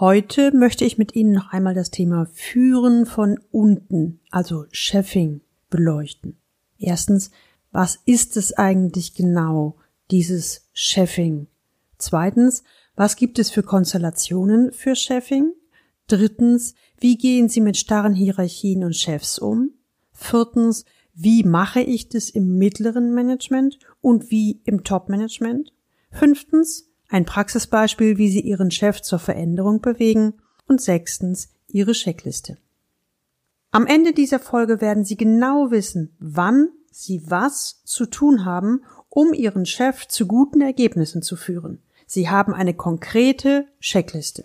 Heute möchte ich mit Ihnen noch einmal das Thema Führen von unten, also Chefing, beleuchten. Erstens, was ist es eigentlich genau, dieses Chefing? Zweitens, was gibt es für Konstellationen für Chefing? Drittens, wie gehen Sie mit starren Hierarchien und Chefs um? Viertens, wie mache ich das im mittleren Management und wie im Top-Management? Fünftens, ein Praxisbeispiel, wie Sie Ihren Chef zur Veränderung bewegen. Und sechstens, Ihre Checkliste. Am Ende dieser Folge werden Sie genau wissen, wann Sie was zu tun haben, um Ihren Chef zu guten Ergebnissen zu führen. Sie haben eine konkrete Checkliste.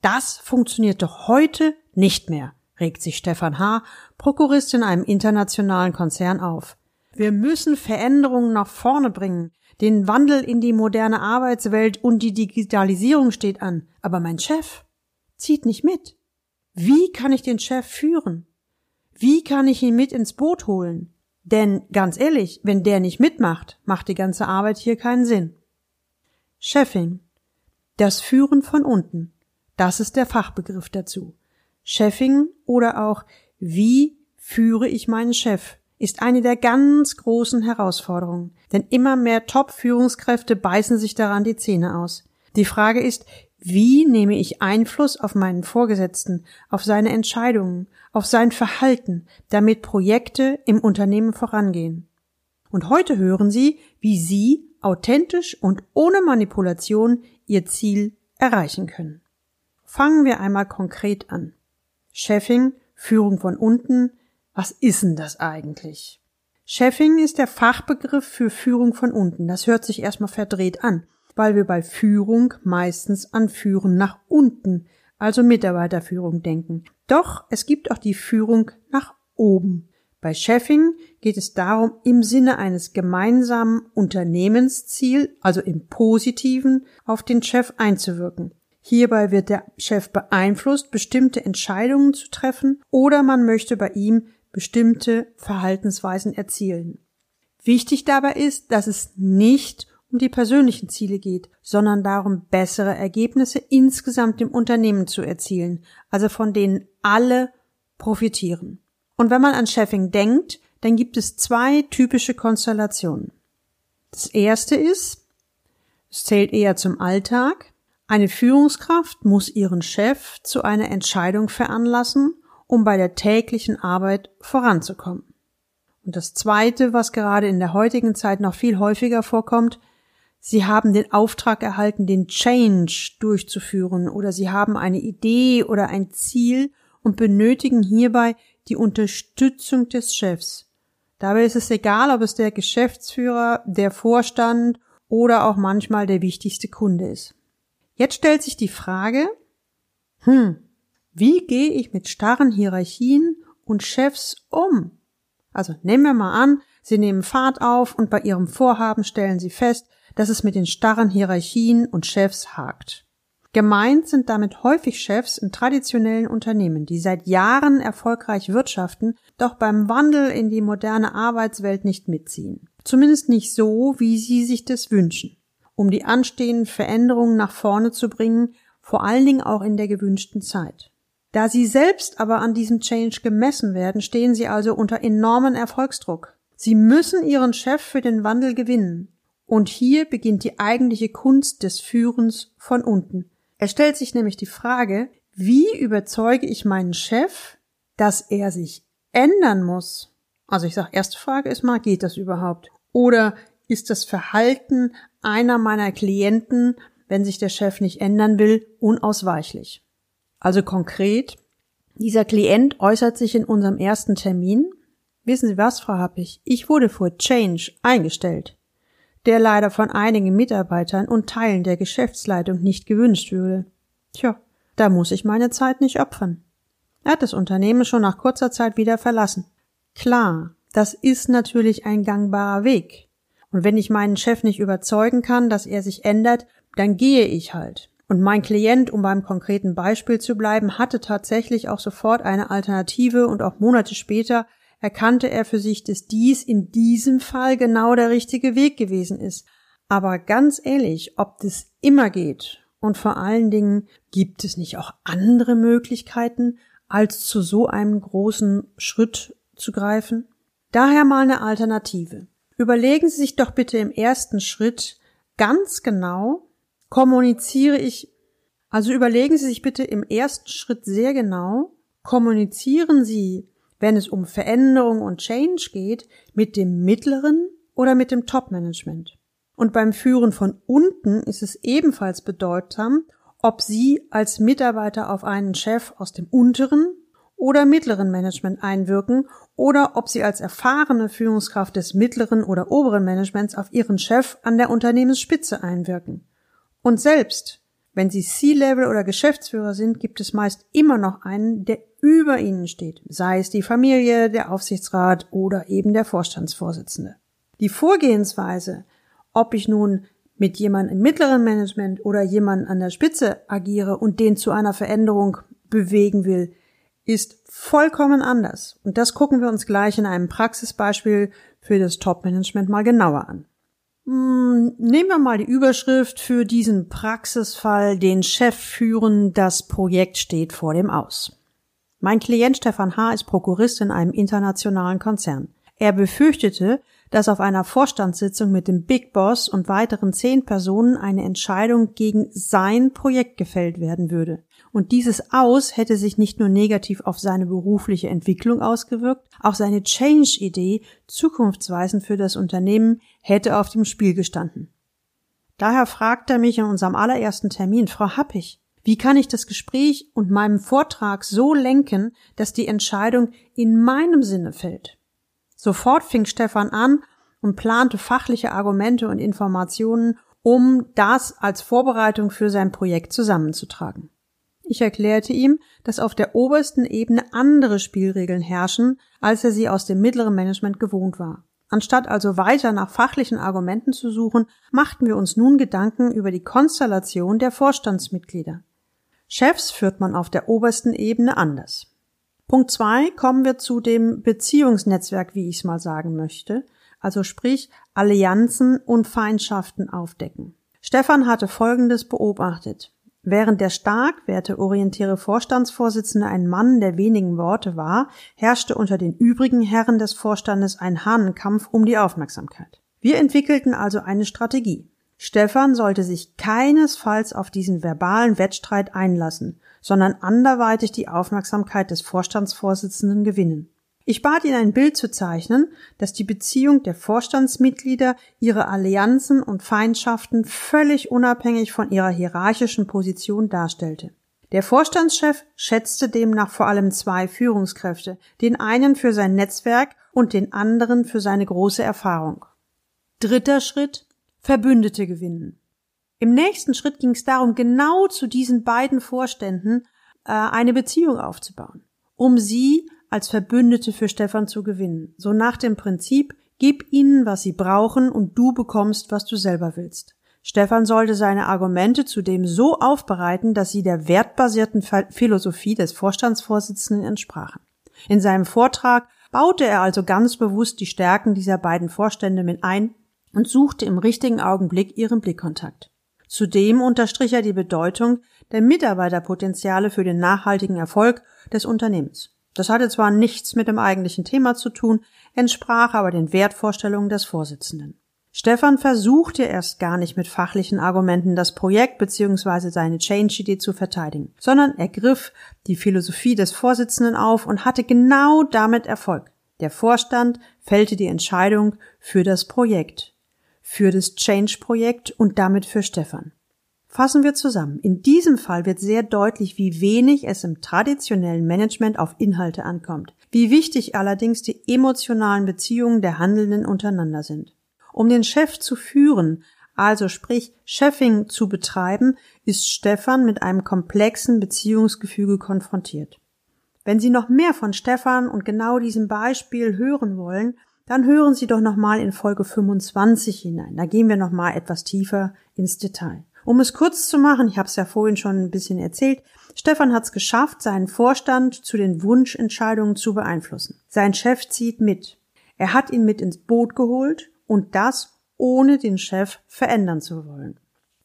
das funktioniert doch heute nicht mehr, regt sich Stefan H., Prokurist in einem internationalen Konzern auf. Wir müssen Veränderungen nach vorne bringen. Den Wandel in die moderne Arbeitswelt und die Digitalisierung steht an. Aber mein Chef zieht nicht mit. Wie kann ich den Chef führen? Wie kann ich ihn mit ins Boot holen? Denn ganz ehrlich, wenn der nicht mitmacht, macht die ganze Arbeit hier keinen Sinn. Chefing. Das Führen von unten. Das ist der Fachbegriff dazu. Chefing oder auch wie führe ich meinen Chef ist eine der ganz großen Herausforderungen, denn immer mehr Top-Führungskräfte beißen sich daran die Zähne aus. Die Frage ist, wie nehme ich Einfluss auf meinen Vorgesetzten, auf seine Entscheidungen, auf sein Verhalten, damit Projekte im Unternehmen vorangehen? Und heute hören Sie, wie Sie authentisch und ohne Manipulation ihr Ziel erreichen können. Fangen wir einmal konkret an. Chefing, Führung von unten, was ist denn das eigentlich? Chefing ist der Fachbegriff für Führung von unten. Das hört sich erstmal verdreht an, weil wir bei Führung meistens an Führen nach unten, also Mitarbeiterführung denken. Doch es gibt auch die Führung nach oben. Bei Chefing geht es darum, im Sinne eines gemeinsamen Unternehmensziel, also im Positiven, auf den Chef einzuwirken. Hierbei wird der Chef beeinflusst, bestimmte Entscheidungen zu treffen oder man möchte bei ihm bestimmte Verhaltensweisen erzielen. Wichtig dabei ist, dass es nicht um die persönlichen Ziele geht, sondern darum, bessere Ergebnisse insgesamt im Unternehmen zu erzielen, also von denen alle profitieren. Und wenn man an Chefing denkt, dann gibt es zwei typische Konstellationen. Das erste ist, es zählt eher zum Alltag. Eine Führungskraft muss ihren Chef zu einer Entscheidung veranlassen, um bei der täglichen Arbeit voranzukommen. Und das zweite, was gerade in der heutigen Zeit noch viel häufiger vorkommt, Sie haben den Auftrag erhalten, den Change durchzuführen oder Sie haben eine Idee oder ein Ziel und benötigen hierbei die Unterstützung des Chefs. Dabei ist es egal, ob es der Geschäftsführer, der Vorstand oder auch manchmal der wichtigste Kunde ist. Jetzt stellt sich die Frage, hm, wie gehe ich mit starren Hierarchien und Chefs um? Also nehmen wir mal an, Sie nehmen Fahrt auf und bei Ihrem Vorhaben stellen Sie fest, dass es mit den starren Hierarchien und Chefs hakt. Gemeint sind damit häufig Chefs in traditionellen Unternehmen, die seit Jahren erfolgreich wirtschaften, doch beim Wandel in die moderne Arbeitswelt nicht mitziehen. Zumindest nicht so, wie sie sich das wünschen. Um die anstehenden Veränderungen nach vorne zu bringen, vor allen Dingen auch in der gewünschten Zeit. Da sie selbst aber an diesem Change gemessen werden, stehen sie also unter enormen Erfolgsdruck. Sie müssen ihren Chef für den Wandel gewinnen. Und hier beginnt die eigentliche Kunst des Führens von unten. Es stellt sich nämlich die Frage, wie überzeuge ich meinen Chef, dass er sich ändern muss? Also ich sage, erste Frage ist mal, geht das überhaupt? Oder ist das Verhalten einer meiner Klienten, wenn sich der Chef nicht ändern will, unausweichlich? Also konkret, dieser Klient äußert sich in unserem ersten Termin. Wissen Sie was, Frau Happig? Ich wurde vor Change eingestellt der leider von einigen Mitarbeitern und Teilen der Geschäftsleitung nicht gewünscht würde. Tja, Da muss ich meine Zeit nicht opfern. Er hat das Unternehmen schon nach kurzer Zeit wieder verlassen. Klar, das ist natürlich ein gangbarer Weg. Und wenn ich meinen Chef nicht überzeugen kann, dass er sich ändert, dann gehe ich halt. Und mein Klient, um beim konkreten Beispiel zu bleiben, hatte tatsächlich auch sofort eine Alternative und auch Monate später erkannte er für sich, dass dies in diesem Fall genau der richtige Weg gewesen ist. Aber ganz ehrlich, ob das immer geht und vor allen Dingen gibt es nicht auch andere Möglichkeiten, als zu so einem großen Schritt zu greifen? Daher mal eine Alternative. Überlegen Sie sich doch bitte im ersten Schritt ganz genau, kommuniziere ich, also überlegen Sie sich bitte im ersten Schritt sehr genau, kommunizieren Sie, wenn es um Veränderung und Change geht, mit dem mittleren oder mit dem Top-Management. Und beim Führen von unten ist es ebenfalls bedeutsam, ob Sie als Mitarbeiter auf einen Chef aus dem unteren oder mittleren Management einwirken oder ob Sie als erfahrene Führungskraft des mittleren oder oberen Managements auf Ihren Chef an der Unternehmensspitze einwirken. Und selbst wenn Sie C-Level oder Geschäftsführer sind, gibt es meist immer noch einen, der über Ihnen steht, sei es die Familie, der Aufsichtsrat oder eben der Vorstandsvorsitzende. Die Vorgehensweise, ob ich nun mit jemandem im mittleren Management oder jemandem an der Spitze agiere und den zu einer Veränderung bewegen will, ist vollkommen anders. Und das gucken wir uns gleich in einem Praxisbeispiel für das Top-Management mal genauer an. Hm, nehmen wir mal die Überschrift für diesen Praxisfall, den Chef führen, das Projekt steht vor dem Aus. Mein Klient Stefan H. ist Prokurist in einem internationalen Konzern. Er befürchtete, dass auf einer Vorstandssitzung mit dem Big Boss und weiteren zehn Personen eine Entscheidung gegen sein Projekt gefällt werden würde. Und dieses Aus hätte sich nicht nur negativ auf seine berufliche Entwicklung ausgewirkt, auch seine Change-Idee, zukunftsweisend für das Unternehmen, hätte auf dem Spiel gestanden. Daher fragt er mich in unserem allerersten Termin, Frau Happig, wie kann ich das Gespräch und meinem Vortrag so lenken, dass die Entscheidung in meinem Sinne fällt? Sofort fing Stefan an und plante fachliche Argumente und Informationen, um das als Vorbereitung für sein Projekt zusammenzutragen. Ich erklärte ihm, dass auf der obersten Ebene andere Spielregeln herrschen, als er sie aus dem mittleren Management gewohnt war. Anstatt also weiter nach fachlichen Argumenten zu suchen, machten wir uns nun Gedanken über die Konstellation der Vorstandsmitglieder. Chefs führt man auf der obersten Ebene anders. Punkt zwei kommen wir zu dem Beziehungsnetzwerk, wie ich es mal sagen möchte, also sprich Allianzen und Feindschaften aufdecken. Stefan hatte Folgendes beobachtet. Während der stark werteorientierte Vorstandsvorsitzende ein Mann der wenigen Worte war, herrschte unter den übrigen Herren des Vorstandes ein Hahnenkampf um die Aufmerksamkeit. Wir entwickelten also eine Strategie. Stefan sollte sich keinesfalls auf diesen verbalen Wettstreit einlassen, sondern anderweitig die Aufmerksamkeit des Vorstandsvorsitzenden gewinnen. Ich bat ihn ein Bild zu zeichnen, das die Beziehung der Vorstandsmitglieder, ihre Allianzen und Feindschaften völlig unabhängig von ihrer hierarchischen Position darstellte. Der Vorstandschef schätzte demnach vor allem zwei Führungskräfte, den einen für sein Netzwerk und den anderen für seine große Erfahrung. Dritter Schritt Verbündete gewinnen. Im nächsten Schritt ging es darum, genau zu diesen beiden Vorständen äh, eine Beziehung aufzubauen, um sie als Verbündete für Stefan zu gewinnen. So nach dem Prinzip, gib ihnen, was sie brauchen und du bekommst, was du selber willst. Stefan sollte seine Argumente zudem so aufbereiten, dass sie der wertbasierten Philosophie des Vorstandsvorsitzenden entsprachen. In seinem Vortrag baute er also ganz bewusst die Stärken dieser beiden Vorstände mit ein und suchte im richtigen Augenblick ihren Blickkontakt. Zudem unterstrich er die Bedeutung der Mitarbeiterpotenziale für den nachhaltigen Erfolg des Unternehmens. Das hatte zwar nichts mit dem eigentlichen Thema zu tun, entsprach aber den Wertvorstellungen des Vorsitzenden. Stefan versuchte erst gar nicht mit fachlichen Argumenten das Projekt bzw. seine Change-Idee zu verteidigen, sondern er griff die Philosophie des Vorsitzenden auf und hatte genau damit Erfolg. Der Vorstand fällte die Entscheidung für das Projekt für das Change-Projekt und damit für Stefan. Fassen wir zusammen. In diesem Fall wird sehr deutlich, wie wenig es im traditionellen Management auf Inhalte ankommt, wie wichtig allerdings die emotionalen Beziehungen der Handelnden untereinander sind. Um den Chef zu führen, also sprich Chefing zu betreiben, ist Stefan mit einem komplexen Beziehungsgefüge konfrontiert. Wenn Sie noch mehr von Stefan und genau diesem Beispiel hören wollen, dann hören Sie doch nochmal in Folge 25 hinein. Da gehen wir nochmal etwas tiefer ins Detail. Um es kurz zu machen, ich habe es ja vorhin schon ein bisschen erzählt, Stefan hat es geschafft, seinen Vorstand zu den Wunschentscheidungen zu beeinflussen. Sein Chef zieht mit. Er hat ihn mit ins Boot geholt und das ohne den Chef verändern zu wollen.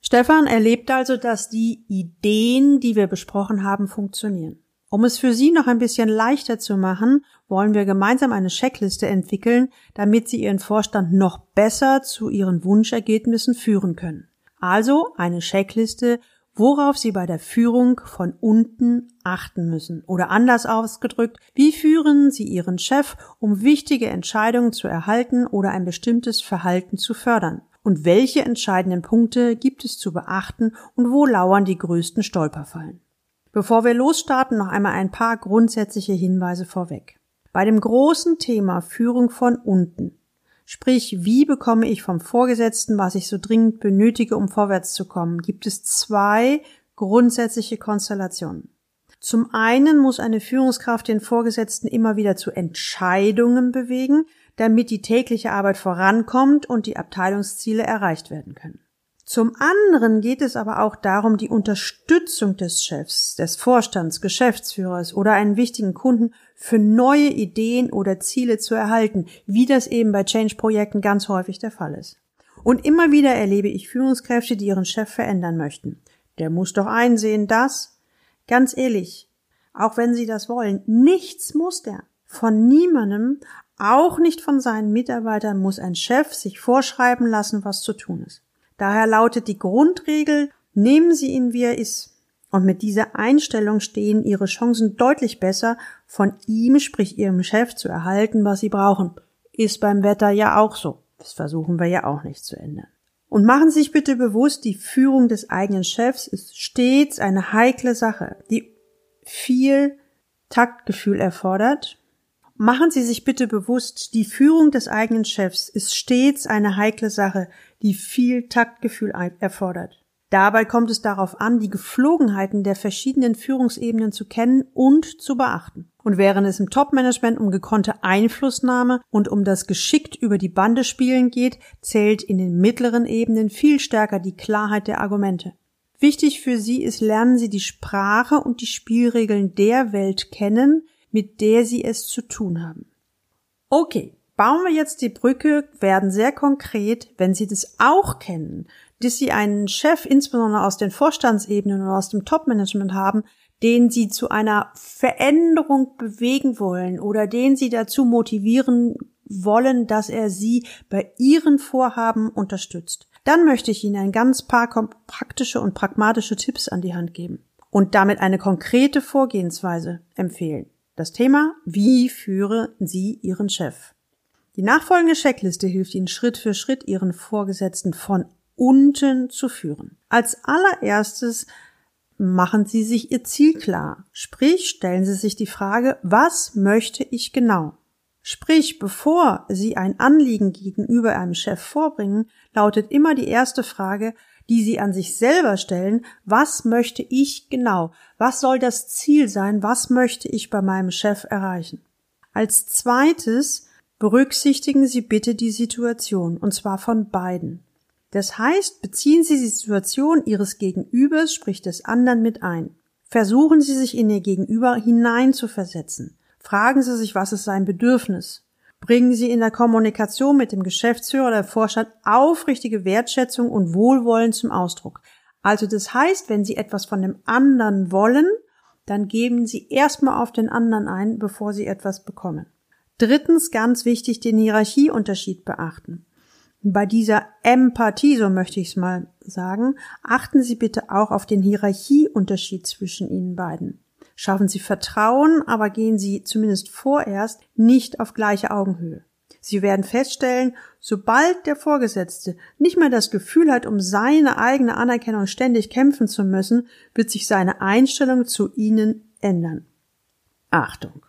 Stefan erlebt also, dass die Ideen, die wir besprochen haben, funktionieren. Um es für Sie noch ein bisschen leichter zu machen, wollen wir gemeinsam eine Checkliste entwickeln, damit Sie Ihren Vorstand noch besser zu Ihren Wunschergebnissen führen können. Also eine Checkliste, worauf Sie bei der Führung von unten achten müssen. Oder anders ausgedrückt, wie führen Sie Ihren Chef, um wichtige Entscheidungen zu erhalten oder ein bestimmtes Verhalten zu fördern? Und welche entscheidenden Punkte gibt es zu beachten und wo lauern die größten Stolperfallen? Bevor wir losstarten, noch einmal ein paar grundsätzliche Hinweise vorweg. Bei dem großen Thema Führung von unten, sprich wie bekomme ich vom Vorgesetzten, was ich so dringend benötige, um vorwärts zu kommen, gibt es zwei grundsätzliche Konstellationen. Zum einen muss eine Führungskraft den Vorgesetzten immer wieder zu Entscheidungen bewegen, damit die tägliche Arbeit vorankommt und die Abteilungsziele erreicht werden können. Zum anderen geht es aber auch darum, die Unterstützung des Chefs, des Vorstands, Geschäftsführers oder einen wichtigen Kunden für neue Ideen oder Ziele zu erhalten, wie das eben bei Change-Projekten ganz häufig der Fall ist. Und immer wieder erlebe ich Führungskräfte, die ihren Chef verändern möchten. Der muss doch einsehen, dass, ganz ehrlich, auch wenn sie das wollen, nichts muss der. Von niemandem, auch nicht von seinen Mitarbeitern, muss ein Chef sich vorschreiben lassen, was zu tun ist. Daher lautet die Grundregel, nehmen Sie ihn wie er ist. Und mit dieser Einstellung stehen Ihre Chancen deutlich besser, von ihm, sprich Ihrem Chef, zu erhalten, was Sie brauchen. Ist beim Wetter ja auch so. Das versuchen wir ja auch nicht zu ändern. Und machen Sie sich bitte bewusst, die Führung des eigenen Chefs ist stets eine heikle Sache, die viel Taktgefühl erfordert. Machen Sie sich bitte bewusst, die Führung des eigenen Chefs ist stets eine heikle Sache, die viel Taktgefühl erfordert. Dabei kommt es darauf an, die Geflogenheiten der verschiedenen Führungsebenen zu kennen und zu beachten. Und während es im Top-Management um gekonnte Einflussnahme und um das geschickt über die Bande spielen geht, zählt in den mittleren Ebenen viel stärker die Klarheit der Argumente. Wichtig für Sie ist, lernen Sie die Sprache und die Spielregeln der Welt kennen, mit der Sie es zu tun haben. Okay, Bauen wir jetzt die Brücke, werden sehr konkret, wenn Sie das auch kennen, dass Sie einen Chef, insbesondere aus den Vorstandsebenen oder aus dem Topmanagement haben, den Sie zu einer Veränderung bewegen wollen oder den Sie dazu motivieren wollen, dass er Sie bei Ihren Vorhaben unterstützt. Dann möchte ich Ihnen ein ganz paar praktische und pragmatische Tipps an die Hand geben und damit eine konkrete Vorgehensweise empfehlen. Das Thema, wie führen Sie Ihren Chef? Die nachfolgende Checkliste hilft Ihnen Schritt für Schritt, Ihren Vorgesetzten von unten zu führen. Als allererstes machen Sie sich Ihr Ziel klar. Sprich, stellen Sie sich die Frage, was möchte ich genau? Sprich, bevor Sie ein Anliegen gegenüber einem Chef vorbringen, lautet immer die erste Frage, die Sie an sich selber stellen, was möchte ich genau? Was soll das Ziel sein? Was möchte ich bei meinem Chef erreichen? Als zweites Berücksichtigen Sie bitte die Situation, und zwar von beiden. Das heißt, beziehen Sie die Situation Ihres Gegenübers, sprich des anderen, mit ein. Versuchen Sie sich in Ihr Gegenüber hineinzuversetzen. Fragen Sie sich, was ist sein Bedürfnis. Bringen Sie in der Kommunikation mit dem Geschäftsführer oder Vorstand aufrichtige Wertschätzung und Wohlwollen zum Ausdruck. Also das heißt, wenn Sie etwas von dem anderen wollen, dann geben Sie erstmal auf den anderen ein, bevor Sie etwas bekommen. Drittens ganz wichtig den Hierarchieunterschied beachten. Bei dieser Empathie, so möchte ich es mal sagen, achten Sie bitte auch auf den Hierarchieunterschied zwischen Ihnen beiden. Schaffen Sie Vertrauen, aber gehen Sie zumindest vorerst nicht auf gleiche Augenhöhe. Sie werden feststellen, sobald der Vorgesetzte nicht mehr das Gefühl hat, um seine eigene Anerkennung ständig kämpfen zu müssen, wird sich seine Einstellung zu Ihnen ändern. Achtung!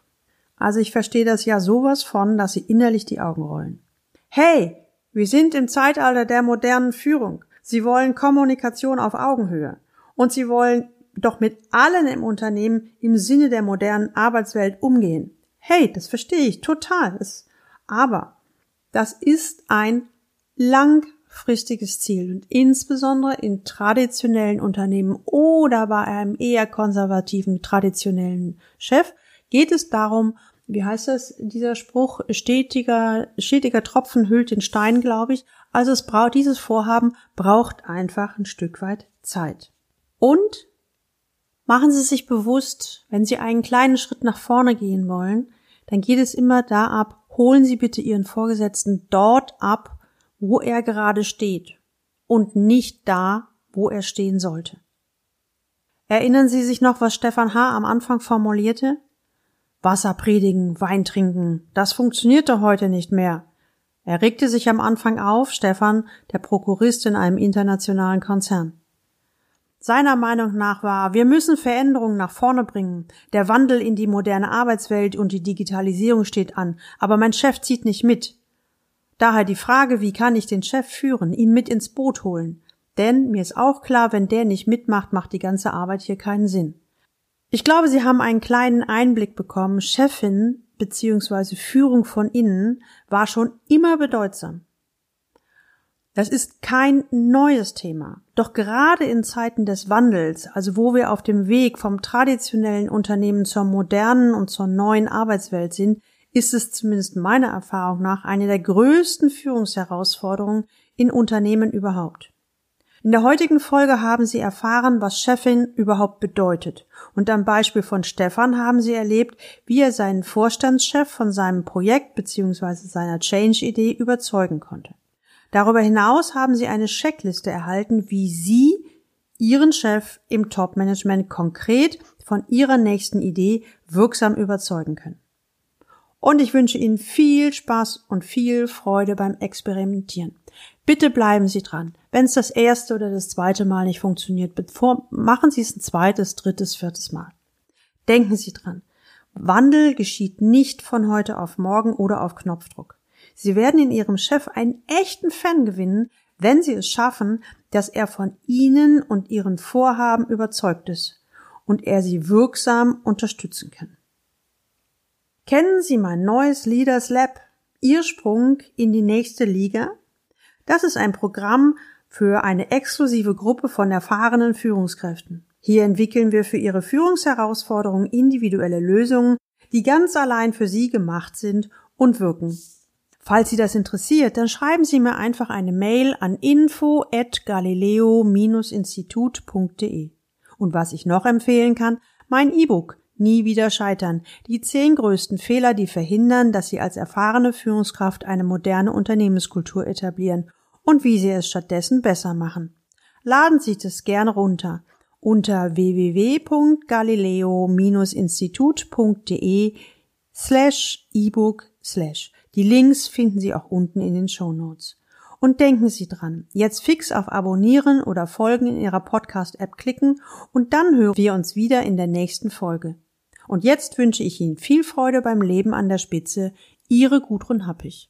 Also ich verstehe das ja sowas von, dass sie innerlich die Augen rollen. Hey, wir sind im Zeitalter der modernen Führung. Sie wollen Kommunikation auf Augenhöhe. Und sie wollen doch mit allen im Unternehmen im Sinne der modernen Arbeitswelt umgehen. Hey, das verstehe ich total. Aber das ist ein langfristiges Ziel und insbesondere in traditionellen Unternehmen oder bei einem eher konservativen traditionellen Chef geht es darum, wie heißt das, dieser Spruch, stetiger, stetiger Tropfen hüllt den Stein, glaube ich. Also es braucht, dieses Vorhaben braucht einfach ein Stück weit Zeit. Und machen Sie sich bewusst, wenn Sie einen kleinen Schritt nach vorne gehen wollen, dann geht es immer da ab, holen Sie bitte Ihren Vorgesetzten dort ab, wo er gerade steht und nicht da, wo er stehen sollte. Erinnern Sie sich noch, was Stefan H. am Anfang formulierte? Wasser predigen, Wein trinken, das funktionierte heute nicht mehr. Er regte sich am Anfang auf, Stefan, der Prokurist in einem internationalen Konzern. Seiner Meinung nach war, wir müssen Veränderungen nach vorne bringen. Der Wandel in die moderne Arbeitswelt und die Digitalisierung steht an, aber mein Chef zieht nicht mit. Daher die Frage, wie kann ich den Chef führen, ihn mit ins Boot holen? Denn mir ist auch klar, wenn der nicht mitmacht, macht die ganze Arbeit hier keinen Sinn. Ich glaube, Sie haben einen kleinen Einblick bekommen. Chefin bzw. Führung von innen war schon immer bedeutsam. Das ist kein neues Thema. Doch gerade in Zeiten des Wandels, also wo wir auf dem Weg vom traditionellen Unternehmen zur modernen und zur neuen Arbeitswelt sind, ist es zumindest meiner Erfahrung nach eine der größten Führungsherausforderungen in Unternehmen überhaupt. In der heutigen Folge haben Sie erfahren, was Chefin überhaupt bedeutet. Und am Beispiel von Stefan haben Sie erlebt, wie er seinen Vorstandschef von seinem Projekt bzw. seiner Change-Idee überzeugen konnte. Darüber hinaus haben Sie eine Checkliste erhalten, wie Sie Ihren Chef im Top-Management konkret von Ihrer nächsten Idee wirksam überzeugen können. Und ich wünsche Ihnen viel Spaß und viel Freude beim Experimentieren. Bitte bleiben Sie dran. Wenn es das erste oder das zweite Mal nicht funktioniert, bevor, machen Sie es ein zweites, drittes, viertes Mal. Denken Sie dran. Wandel geschieht nicht von heute auf morgen oder auf Knopfdruck. Sie werden in Ihrem Chef einen echten Fan gewinnen, wenn Sie es schaffen, dass er von Ihnen und Ihren Vorhaben überzeugt ist und er Sie wirksam unterstützen kann. Kennen Sie mein neues Leaders Lab? Ihr Sprung in die nächste Liga? Das ist ein Programm für eine exklusive Gruppe von erfahrenen Führungskräften. Hier entwickeln wir für Ihre Führungsherausforderungen individuelle Lösungen, die ganz allein für Sie gemacht sind und wirken. Falls Sie das interessiert, dann schreiben Sie mir einfach eine Mail an info at galileo-institut.de. Und was ich noch empfehlen kann, mein E-Book Nie wieder scheitern. Die zehn größten Fehler, die verhindern, dass Sie als erfahrene Führungskraft eine moderne Unternehmenskultur etablieren und wie Sie es stattdessen besser machen. Laden Sie das gerne runter unter www.galileo-institut.de slash ebook slash. Die Links finden Sie auch unten in den Show Notes. Und denken Sie dran, jetzt fix auf Abonnieren oder Folgen in Ihrer Podcast-App klicken und dann hören wir uns wieder in der nächsten Folge. Und jetzt wünsche ich Ihnen viel Freude beim Leben an der Spitze. Ihre Gudrun Happig.